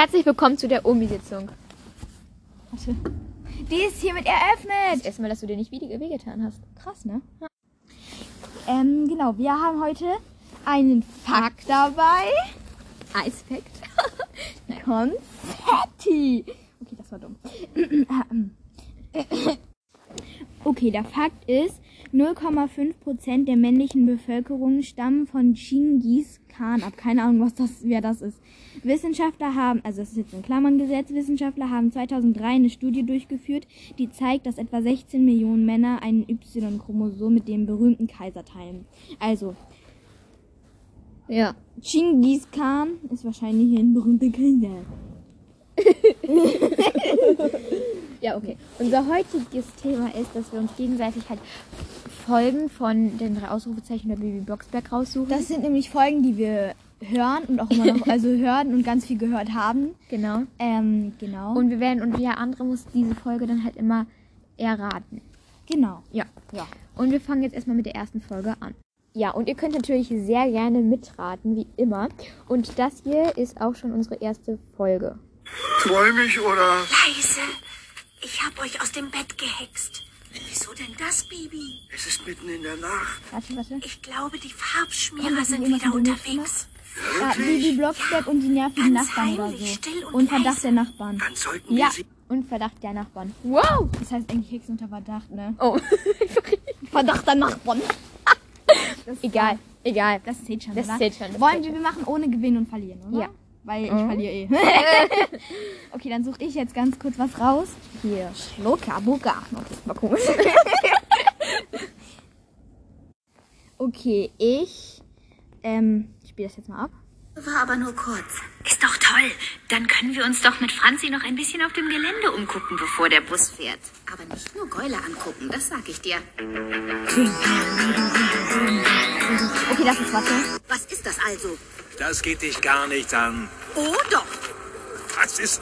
Herzlich willkommen zu der Omi-Sitzung. Warte. Die ist hiermit eröffnet. Erstmal, dass du dir nicht weh- wehgetan hast. Krass, ne? Ähm, genau, wir haben heute einen Fakt dabei. Eisfakt. Konfetti. Okay, das war dumm. Okay, der Fakt ist, 0,5% der männlichen Bevölkerung stammen von Genghis Khan ab. Keine Ahnung, was das, wer das ist. Wissenschaftler haben, also das ist jetzt in Klammern gesetzt, Wissenschaftler haben 2003 eine Studie durchgeführt, die zeigt, dass etwa 16 Millionen Männer einen Y-Chromosom mit dem berühmten Kaiser teilen. Also, Ja. Genghis Khan ist wahrscheinlich ein berühmter Kaiser. Ja, okay. Unser heutiges Thema ist, dass wir uns gegenseitig halt Folgen von den drei Ausrufezeichen der Baby Blocksberg raussuchen. Das sind nämlich Folgen, die wir hören und auch immer noch, also hören und ganz viel gehört haben. genau. Ähm, genau. Und wir werden, und der andere muss diese Folge dann halt immer erraten. genau. Ja. Ja. Und wir fangen jetzt erstmal mit der ersten Folge an. Ja, und ihr könnt natürlich sehr gerne mitraten, wie immer. Und das hier ist auch schon unsere erste Folge. Träum ich oder? Leise. Ich hab euch aus dem Bett gehext. Wieso denn das, Baby? Es ist mitten in der Nacht. Warte, warte. Ich glaube, die Farbschmierer Kommt das sind wieder der unterwegs. Ja, Bibi Blocksberg und die nervigen ganz Nachbarn oder heimlich, so. still und Verdacht leise. der Nachbarn. Dann sollten Ja. wir sie. Und Verdacht der Nachbarn. Wow! Das heißt eigentlich Hexen unter Verdacht, ne? Oh. Verdacht der Nachbarn. egal, egal. Das zählt schon, Das oder? zählt schon, das Wollen zählt wir, wir machen ohne Gewinnen und Verlieren, oder? Ja. Weil ich Mhm. verliere eh. okay, dann suche ich jetzt ganz kurz was raus. Hier, Schlucker, Bucker. Okay, mal komisch. okay, ich ähm, spiele das jetzt mal ab. War aber nur kurz. Ist doch toll. Dann können wir uns doch mit Franzi noch ein bisschen auf dem Gelände umgucken, bevor der Bus fährt. Aber nicht nur Gäule angucken, das sag ich dir. Okay, das ist warte. Was ist das also? Das geht dich gar nicht an. Oh doch. Das ist.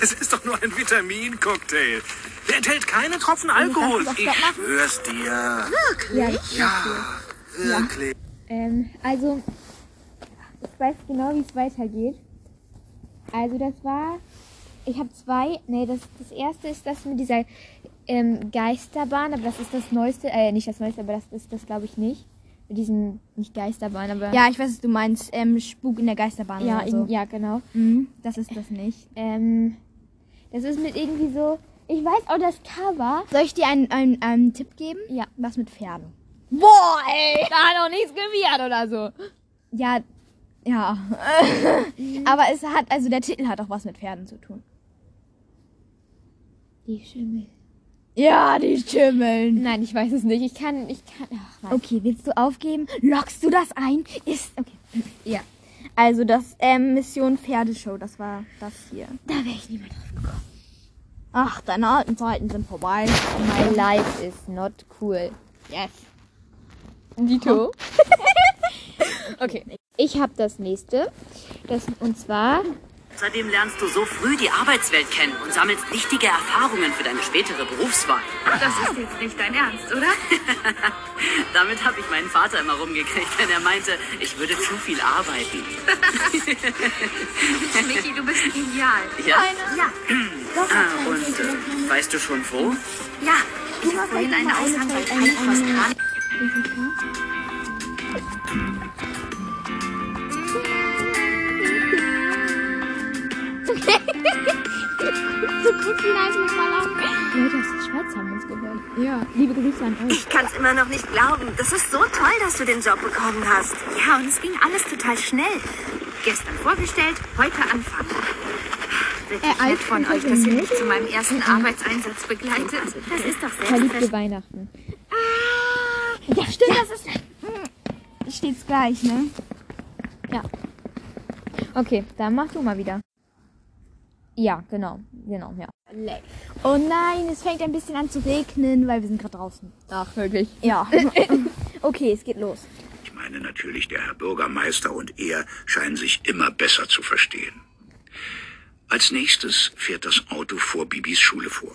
Das ist doch nur ein Vitamincocktail. Der enthält keine Tropfen Alkohol. Ich schwör's dir. Ja, das Ja, wirklich. Ähm, also, ich weiß genau, wie es weitergeht. Also, das war. Ich habe zwei. Nee, das, das erste ist das mit dieser ähm, Geisterbahn, aber das ist das neueste. Äh, nicht das neueste, aber das ist das, glaube ich, nicht. Mit diesem. Nicht Geisterbahn, aber. Ja, ich weiß, was du meinst. Ähm, Spuk in der Geisterbahn ja, oder so. ja, genau. Mhm, das ist das nicht. Ähm, das ist mit irgendwie so. Ich weiß auch das Cover. Soll ich dir einen, einen, einen Tipp geben? Ja. Was mit Pferden. Boah, ey! Da hat auch nichts gewirrt oder so. Ja, ja. Aber es hat, also der Titel hat auch was mit Pferden zu tun. Die Schimmel. Ja, die Schimmeln. Nein, ich weiß es nicht. Ich kann. Ich kann. Ach, nein. Okay, willst du aufgeben? Lockst du das ein? Ist, okay. Ja. Also das ähm, Mission Pferdeshow, das war das hier. Da wäre ich niemals drauf gekommen. Ach, deine alten Zeiten sind vorbei. My life is not cool. Yes. Dito. okay. Ich habe das nächste. Das, und zwar. Außerdem lernst du so früh die Arbeitswelt kennen und sammelst wichtige Erfahrungen für deine spätere Berufswahl. Das ist jetzt nicht dein Ernst, oder? Damit habe ich meinen Vater immer rumgekriegt, denn er meinte, ich würde zu viel arbeiten. Michi, du bist genial. Ja? Ja, Ah, und äh, weißt du schon wo? ja. Ich habe vorhin eine Aushandlung fast dran. Leute aus der Schweiz haben uns gehört. Ja. Liebe Grüße an euch. Ich kann's immer noch nicht glauben. Das ist so toll, dass du den Job bekommen hast. Ja, und es ging alles total schnell. Gestern vorgestellt, heute anfangen. Wirklich nett von euch, dass ihr mich zu meinem ersten Arbeitseinsatz begleitet. Das ist doch Verliebte Weihnachten. Ja, stimmt, das ist. Hm, Steht's gleich, ne? Ja. Okay, dann mach du mal wieder. Ja, genau. Genau, ja. Oh nein, es fängt ein bisschen an zu regnen, weil wir sind gerade draußen. Ach, wirklich. Ja. okay, es geht los. Ich meine natürlich, der Herr Bürgermeister und er scheinen sich immer besser zu verstehen. Als nächstes fährt das Auto vor Bibis Schule vor.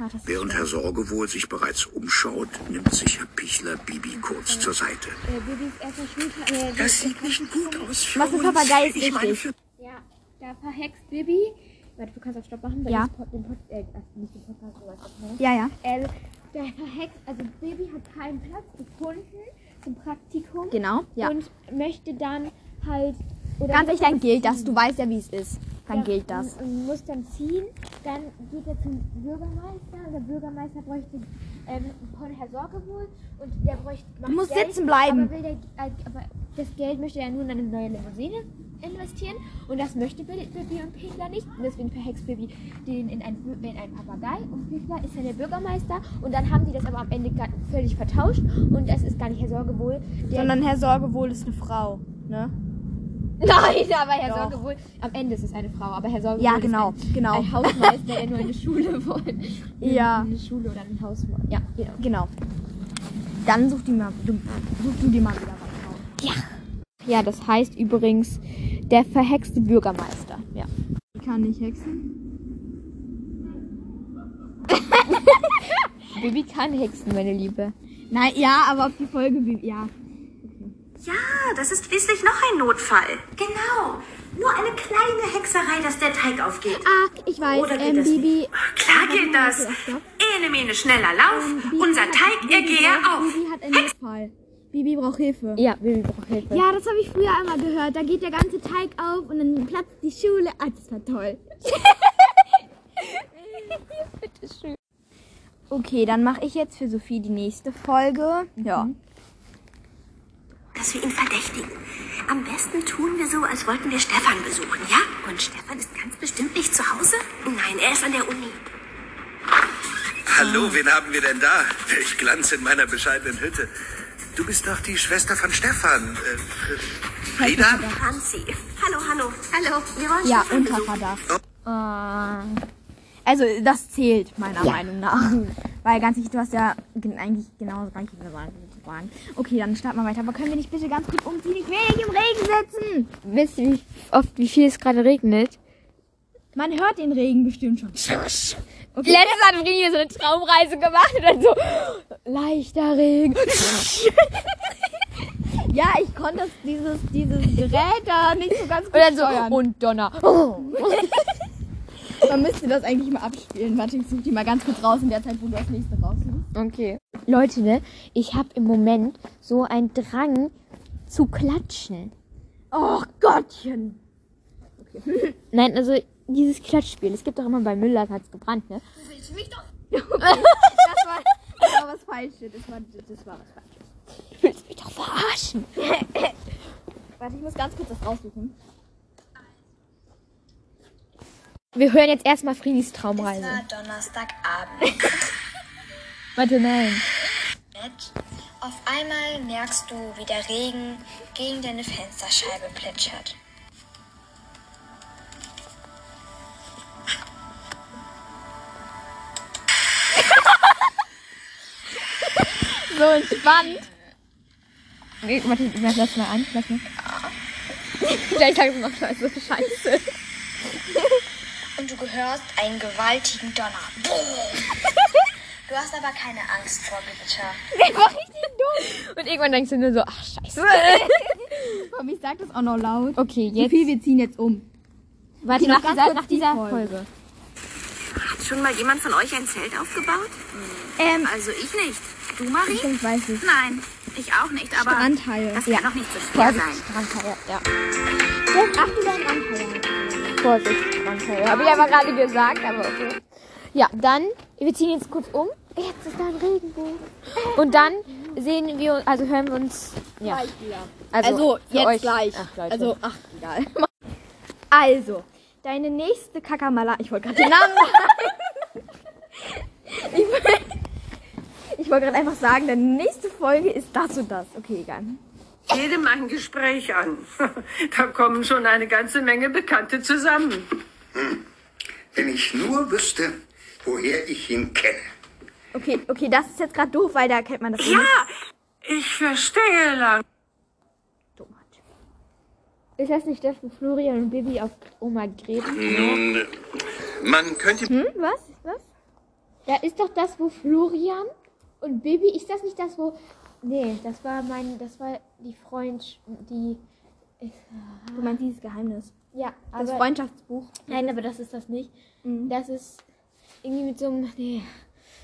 Ah, das ist Während Herr Sorgewohl sich bereits umschaut, nimmt sich Herr Pichler Bibi kurz zur Seite. Äh, Bibis erster Schultag. Äh, Das sieht nicht gut aus für Was uns. Papagei ist ich meine, richtig? für ja, Ja, da verhext Bibi. Warte, du kannst auf Stopp machen, weil Ja. Pod, den Pod, äh, nicht den Podcast, das ne? Ja, ja. Ähm, der verhext, also Bibi hat keinen Platz gefunden zum Praktikum. Genau, ja. Und möchte dann halt. Oder Ganz ehrlich, dann muss gilt das. Du weißt ja, wie es ist. Dann Ja, gilt das. Und, und muss dann ziehen. Dann geht er zum Bürgermeister. Und der Bürgermeister bräuchte ähm, von Herr Sorgewohl. Und der bräuchte. musst Geld, sitzen bleiben. Aber, der, äh, aber das Geld möchte er nur in eine neue Limousine investieren. Und das möchte Bibi und Pegler nicht. Und deswegen verhext Bibi den in einen, in einen Papagei. Und Pegler ist dann der Bürgermeister. Und dann haben die das aber am Ende völlig vertauscht. Und das ist gar nicht Herr Sorgewohl. Der Sondern Herr Sorgewohl ist eine Frau. Ne? Nein, aber Herr Doch. Sorgewohl. Am Ende ist es eine Frau, aber Herr Sorgewohl Ja, ist genau, ein, genau. ein Hausmeister, der nur eine Schule wollte. Ja. Eine Schule oder ein Haus. Ja, genau. Genau. Dann such, die mal, du, such du dir mal wieder was raus. Ja, das heißt übrigens der verhexte Bürgermeister. Ja. Ich kann nicht hexen. Bibi kann hexen, meine Liebe. Nein, ja, aber auf die Folge, wie- ja. Ja, das ist schließlich noch ein Notfall. Genau. Nur eine kleine Hexerei, dass der Teig aufgeht. Ach, ich weiß, Oder geht ähm, das Bibi. Klar geht das. Ene, mene, schneller Lauf. Unser Teig, er gehe auf. Bibi hat einen Notfall. Bibi braucht Hilfe. Ja, Bibi braucht Hilfe. Ja, das habe ich früher einmal gehört. Da geht der ganze Teig auf und dann platzt die Schule. Ah, das war toll. Bitteschön. Okay, dann mache ich jetzt für Sophie die nächste Folge. Ja. Dass wir ihn verdächtigen. Am besten tun wir so, als wollten wir Stefan besuchen, ja? Und Stefan ist ganz bestimmt nicht zu Hause? Nein, er ist an der Uni. Hallo, wen haben wir denn da? Welch Glanz in meiner bescheidenen Hütte. Du bist doch die Schwester von Stefan. Äh, äh, Frieda? Franzi. Hallo, hallo. Hallo. Wir wollen Ja, unter. Verdacht. Also, das zählt meiner Meinung nach. Weil ganz ehrlich, du hast ja gen- eigentlich genau das gleiche gesagt. Okay, dann starten wir weiter. Aber können wir nicht bitte ganz kurz umziehen? Ich will nicht im Regen sitzen. Wisst ihr, wie oft, wie viel es gerade regnet? Man hört den Regen bestimmt schon. Letztes hat Frini so eine Traumreise gemacht und dann so leichter Regen. Ja, ich konnte das, dieses, dieses Gerät da nicht so ganz gut Und dann so, steuern. und Donner. Man müsste das eigentlich mal abspielen. Warte, ich suche die mal ganz kurz raus in der Zeit, wo du das nächste raussuchst. Okay. Leute, ne, ich habe im Moment so einen Drang zu klatschen. Oh Gottchen. Nein, also dieses Klatschspiel. Es gibt doch immer bei Müller hat's gebrannt, ne? Das war, das war was Falsches. Das war, das war was Falsches. Du willst mich doch verarschen. Warte, ich muss ganz kurz das raussuchen. Wir hören jetzt erstmal Frinis Traumreise. war Donnerstagabend. Warte, nein. Auf einmal merkst du, wie der Regen gegen deine Fensterscheibe plätschert. So entspannt. Nee, warte, lass, lass mal an. Lass mal. Vielleicht sagst du noch so scheiße. Und du gehörst einen gewaltigen Donner. Du hast aber keine Angst vor Gewitter. Der war richtig dumm. Und irgendwann denkst du nur so, ach scheiße. Komm, ich sag das auch noch laut. Okay, jetzt. Sophie, wir ziehen jetzt um. Warte, noch nach ganz dieser, kurz nach die dieser Folge. Folge. Hat schon mal jemand von euch ein Zelt aufgebaut? Ähm, Also ich nicht. Du, Marie? ich weiß nicht. Nein, ich auch nicht, aber Strandhaie. das kann doch nicht so schwer sein. Strandhaie, ja. Jetzt achte dein Strandhaie. Vorsicht, Strandhaie. Habe ich aber gerade gesagt, aber okay. Ja, dann, wir ziehen jetzt kurz um. Jetzt ist da ein Regenbogen. Und dann sehen wir, also hören wir uns, ja. Also, für jetzt euch. gleich. Ach, Leute. also, ach, egal. Also, deine nächste Kakamala. Ich wollte gerade den Namen sagen. Ich, woll- ich wollte gerade einfach sagen, deine nächste Folge ist das und das. Okay, egal. jedem ein Gespräch an. Da kommen schon eine ganze Menge Bekannte zusammen. Wenn ich nur wüsste, woher ich ihn kenne. Okay, okay, das ist jetzt gerade doof, weil da kennt man das Ja, ich verstehe lang. Ist das nicht das, wo Florian und Bibi auf Oma Greta? Nun, man könnte Hm, was? Was? Ja, ist doch das, wo Florian und Bibi, ist das nicht das, wo... Nee, das war mein, das war die Freund, die Du meinst dieses Geheimnis. Ja, Das aber. Freundschaftsbuch. Nein, aber das ist das nicht. Mhm. Das ist irgendwie mit so einem. Nee,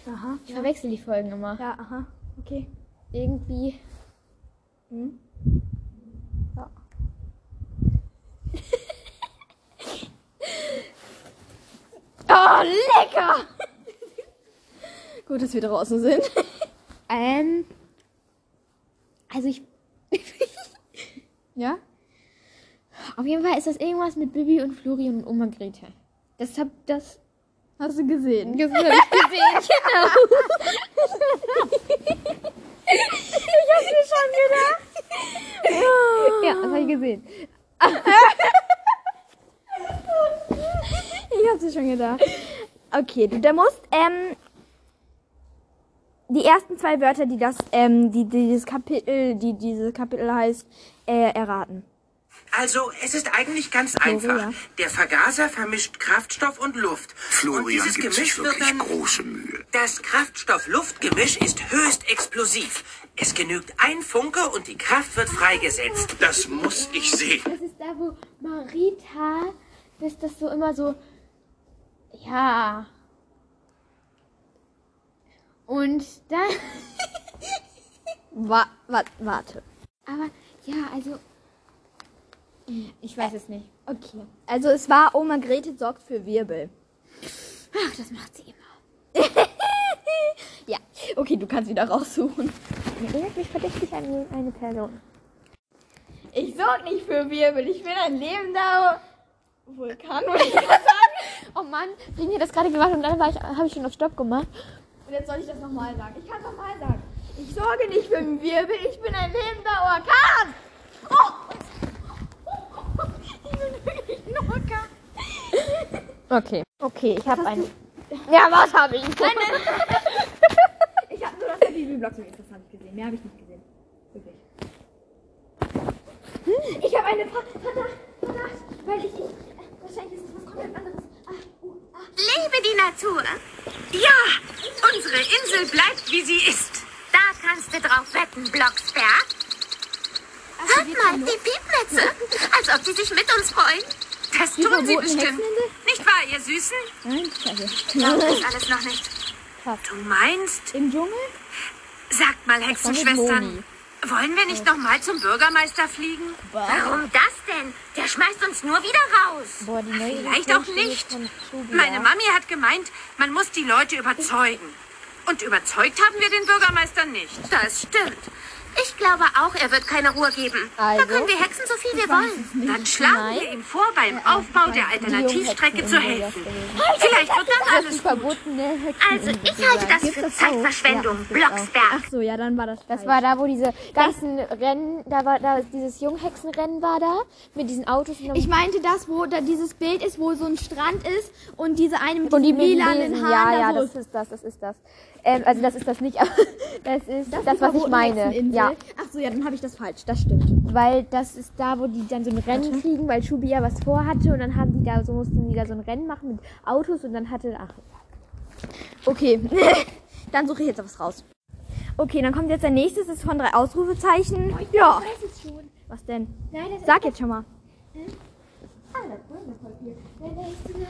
Aha. ich verwechsel die Folgen immer. Ja, aha. Okay. Irgendwie. Mhm. Oh, lecker! Gut, dass wir draußen sind. Ähm. Also ich. Ja? Auf jeden Fall ist das irgendwas mit Bibi und Florian und Oma Grete. Das hab das. Hast du gesehen? Das hab ich gesehen, genau. ich hab mir schon gedacht. Ja, das hab ich gesehen. Hab's dir schon gedacht. Okay, du, der musst, ähm, die ersten zwei Wörter, die das, ähm, die, die dieses Kapitel, die dieses Kapitel heißt, äh, erraten. Also, es ist eigentlich ganz einfach. ja. Der Vergaser vermischt Kraftstoff und Luft. und Florian dieses gibt Gemisch sich wird wirklich dann... große Mühe. Das Kraftstoff-Luft-Gemisch ist höchst explosiv. Es genügt ein Funke und die Kraft wird freigesetzt. Das muss ich sehen. Das ist da, wo Marita, das das so immer so. Ja. Und dann. Wa wa warte. Aber ja, also. Ich weiß es nicht. Okay. Also es war Oma Grete sorgt für Wirbel. Ach, das macht sie immer. Ja. Okay, du kannst wieder raussuchen. Erinnert mich verdächtig an eine Person. Ich sorg nicht für Wirbel. Ich bin ein lebender Vulkan, würde ich sagen. Oh Mann, Rini hat das gerade gemacht und dann habe ich schon auf Stopp gemacht. Und jetzt soll ich das nochmal sagen. Ich kann es nochmal sagen. Ich sorge nicht für den Wirbel, ich bin ein lebender Orkan. Oh! Ich bin wirklich ein Orkan. Okay. Okay, ich habe einen. Ja, was habe ich? Ich habe nur das Bibi-Blog so interessant gesehen. Mehr habe ich nicht gesehen. Wirklich. Ich habe eine Ver Verdacht, Verdacht, weil ich, ich wahrscheinlich ist es was komplett anderes. Liebe die Natur. Ja, unsere Insel bleibt, wie sie ist. Da kannst du drauf wetten, Blocksberg. Hört mal, die Piepnetze. Als ob sie sich mit uns freuen. Das tun sie bestimmt. Nicht wahr, ihr Süßen? Nein, scheiße. Glaub das alles noch nicht. Du meinst? Im Dschungel? Sagt mal, Hexenschwestern. Wollen wir nicht noch mal zum Bürgermeister fliegen? Warum das denn? Der schmeißt uns nur wieder raus. Boah, Vielleicht auch nicht. Meine Mami hat gemeint, man muss die Leute überzeugen. Und überzeugt haben wir den Bürgermeister nicht. Das stimmt. Ich glaube auch, er wird keine Ruhe geben. Also? da können wir hexen so viel wir wollen. Dann schlagen wir ihm vor, beim Aufbau der Alternativstrecke zu helfen. Vielleicht wird dann alles gut. Hexen. Also, ich halte das für Zeitverschwendung. Blocksberg. Ach so, ja, dann war das. Das war da, wo diese ganzen Rennen, da war da dieses Junghexenrennen war da mit diesen Autos. Und Ich meinte das, wo da dieses Bild ist, wo so ein Strand ist und diese eine mit und die diesen lilanen diesen- Haaren Ja, ja, das ist das, das ist das. Ähm, also das ist das nicht, aber das ist das, was ich meine. Hexeninsel. Ja, Ach so, ja, dann habe ich das falsch. Das stimmt. weil das ist da, wo die dann so ein Rennen kriegen, weil Schubi ja was vorhatte und dann haben die da so mussten die da so ein Rennen machen mit Autos und dann hatte ach Okay, dann suche ich jetzt was raus. Okay, dann kommt jetzt der nächste, das ist von drei Ausrufezeichen. ja. Ich weiß es schon. Was denn? Nein, das ist Sag jetzt schon mal. Ah, das viel. Nein, da ist dieser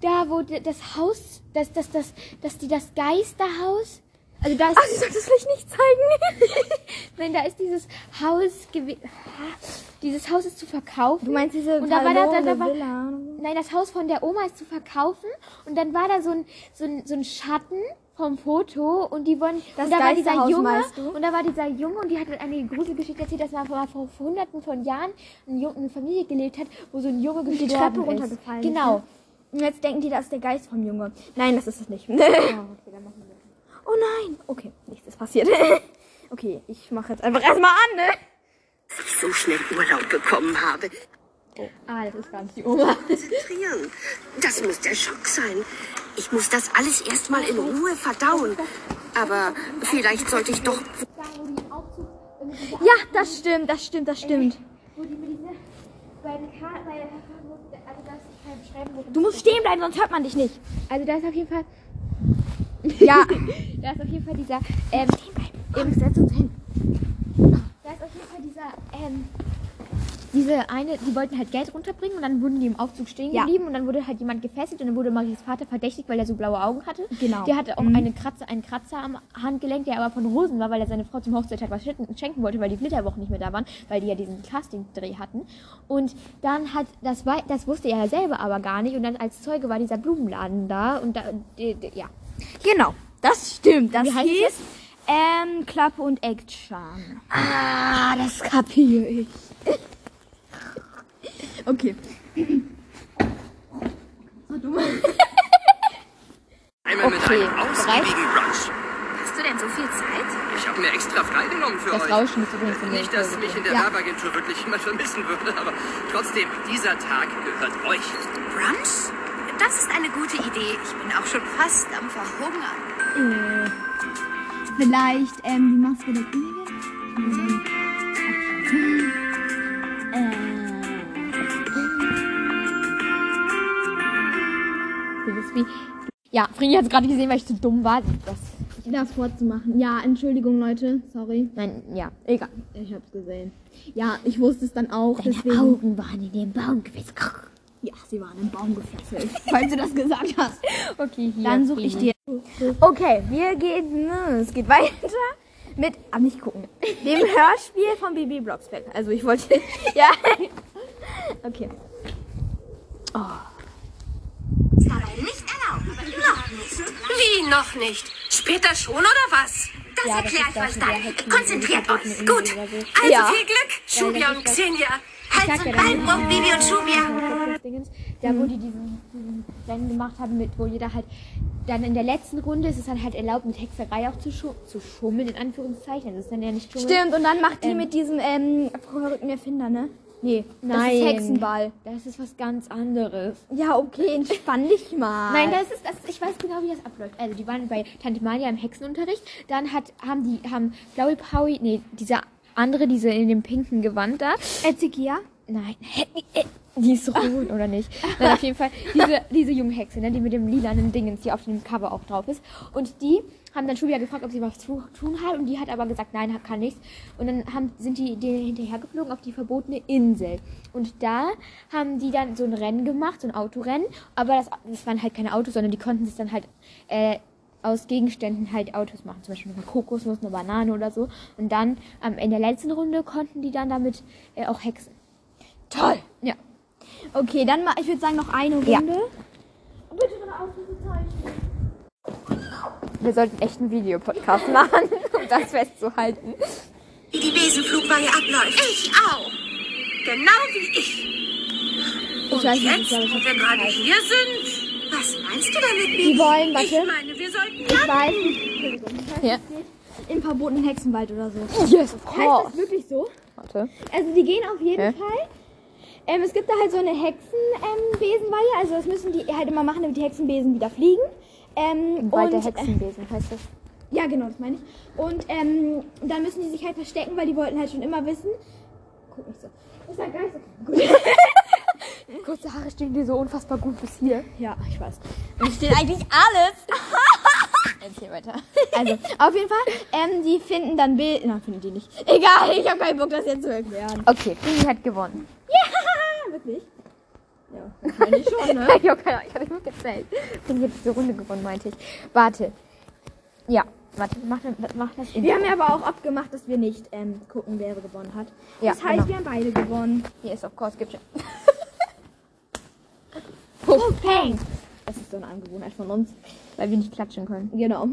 da, wo das Haus, das, das, das, das, die, das Geisterhaus. Also da ist. Ach, sie soll das vielleicht nicht zeigen. Nein, da ist dieses Haus gewi- Dieses Haus ist zu verkaufen. Du meinst diese Und da war da- da- da war- Villa? Nein, das Haus von der Oma ist zu verkaufen. Und dann war da so ein, so ein, so ein Schatten vom Foto und die wollen. Das und da war dieser Junge. Und da war dieser Junge und die hat eine Gruselgeschichte erzählt, dass mal vor, hunderten von Jahren eine, Familie gelebt hat, wo so ein Junge die gestorben Treppe ist. runtergefallen ist, Genau. ne? Und jetzt denken die, das ist der Geist vom Junge. Nein, das ist es nicht. oh nein. Okay, nichts ist passiert. okay, ich mache jetzt einfach erstmal an, ne? ich so schnell Urlaub bekommen habe. Ah, das ist gar nicht die Oma. Konzentrieren. Das muss der Schock sein. Ich muss das alles erstmal in Ruhe verdauen. Aber vielleicht sollte ich doch. Ja, das stimmt, das stimmt, das stimmt. Also Du musst stehen bleiben, sonst hört man dich nicht. Also da ist auf jeden Fall, Ja. da ist auf jeden Fall dieser, ähm, Komm, setz uns hin. da ist auf jeden Fall dieser ähm, diese eine, die wollten halt Geld runterbringen und dann wurden die im Aufzug stehen Ja. geblieben und dann wurde halt jemand gefesselt und dann wurde Maries Vater verdächtigt, weil er so blaue Augen hatte. Genau. Der hatte auch Mhm. eine Kratzer, einen Kratzer am Handgelenk, der aber von Rosen war, weil er seine Frau zum Hochzeitstag was schenken wollte, weil die Flitterwochen nicht mehr da waren, weil die ja diesen Casting-Dreh hatten. Und dann hat, das war, das wusste er ja selber aber gar nicht und dann als Zeuge war dieser Blumenladen da und da, ja. Genau, das stimmt. Das Wie heißt hieß ähm, Klappe und Action. Ah, das kapiere ich. Okay. Einmal mit Okay, einem ausgiebigen Brunch. Hast du denn so viel Zeit? Ich habe mir extra freigenommen für Das euch. Rauschen ist übrigens in der Nicht, dass mich in der drin. Werbeagentur wirklich jemand vermissen würde, aber trotzdem, dieser Tag gehört euch. Brunch? Das ist eine gute Idee. Ich bin auch schon fast am Verhungern. Äh, vielleicht ähm, die Maske der Königin? Du bist wie. Ja, Frini hat es gerade gesehen, weil ich zu dumm war. Das, Äh, das vorzumachen. Ja, Entschuldigung, Leute. Sorry. nein, ja, egal. Ich hab's gesehen. Ja, ich wusste es dann auch. Deine deswegen. Augen waren in den Baum gewesen. Ja, sie waren im Baum gefesselt. falls du das gesagt hast. Okay, hier. Dann suche ich dir. Okay, wir gehen. ne, Es geht weiter mit. Aber nicht gucken. Dem Hörspiel von Bibi Blocksberg. Also ich wollte. ja. Okay. Ist aber nicht erlaubt. Noch nicht. Wie noch nicht? Später schon oder was? Das Ja, ich das euch dann. Konzentriert euch. Gut. Also Ja. viel Glück, Schubia das und Xenia. Hals und ja, das Bein um Bibi und Schubia. Dingens, da wo die diesen, diesen Rennen gemacht haben, mit, wo jeder halt dann in der letzten Runde ist es dann halt erlaubt, mit Hexerei auch zu, schu zu schummeln, in Anführungszeichen. Das ist dann ja nicht schummeln. Stimmt, und dann macht die Ähm. mit diesem ähm, verrückten Erfinder, ne? Nee, das Nein. ist Hexenball. Das ist was ganz anderes. Ja, okay, entspann dich mal. Nein, das ist, das, ich weiß genau, wie das abläuft. Also, die waren bei Tante Malia im Hexenunterricht. Dann hat, haben die, haben Blaue Paui, nee, diese andere, diese in dem pinken Gewand da. Ezekia? Nein, die ist rot, oder nicht? Nein, auf jeden Fall, diese, diese junge Hexe, ne, die mit dem lilanen Dingens, die auf dem Cover auch drauf ist. Und die haben dann Julia gefragt, ob sie was zu tun hat. Und die hat aber gesagt, nein, kann nichts. Und dann haben, sind die denen hinterhergeflogen auf die verbotene Insel. Und da haben die dann so ein Rennen gemacht, so ein Autorennen. Aber das, das waren halt keine Autos, sondern die konnten sich dann halt äh, aus Gegenständen halt Autos machen. Zum Beispiel eine Kokosnuss, eine Banane oder so. Und dann ähm, in der letzten Runde konnten die dann damit äh, auch hexen. Toll. Ja. Okay, dann mal, ich würde sagen, noch eine Runde. Ja. Bitte drei Ausrufezeichen. Wir sollten echt einen Videopodcast machen, um das festzuhalten. Wie die Besenflugweihe abläuft. Ich auch. Genau wie ich. Und weiß nicht, jetzt, ich glaube, ich wo wir gerade hier sind, Was meinst du damit, Die wollen, ich warte, meine, wir sollten ich weiß nicht, ich weiß Ja. im verbotenen Hexenwald oder so. Yes, of Heißt das wirklich so? Warte. Also die gehen auf jeden Ja. Fall. Ähm, es gibt da halt so eine Hexenbesenweihe, ähm, also das müssen die halt immer machen, damit die Hexenbesen wieder fliegen. Ähm, Wald der und, äh, Hexenbesen heißt das. Ja, genau, das meine ich. Und ähm, dann müssen die sich halt verstecken, weil die wollten halt schon immer wissen. Guck nicht so. Ist halt gar nicht so gut. Kurze Haare stehen dir so unfassbar gut bis hier. Ja, ich weiß. Da steht eigentlich alles. Erzähl weiter. Also, auf jeden Fall, ähm, die finden dann Bild. Na, finden die nicht. Egal, ich habe keinen Bock, das jetzt zu erklären. Okay, Fini hat gewonnen. Ja, wirklich? Ja, das meine ich schon, ne? ich habe keine Ahnung, ich hat diese Runde gewonnen, meinte ich. Warte. Ja, warte, mach, mach das in. Wir haben ja aber auch abgemacht, dass wir nicht ähm, gucken, wer gewonnen hat. Ja, das heißt, genau. wir haben beide gewonnen. Hier ist of course, gibt schon. Oh, Peng! Das ist so eine Angewohnheit von uns. Weil wir nicht klatschen können. Genau.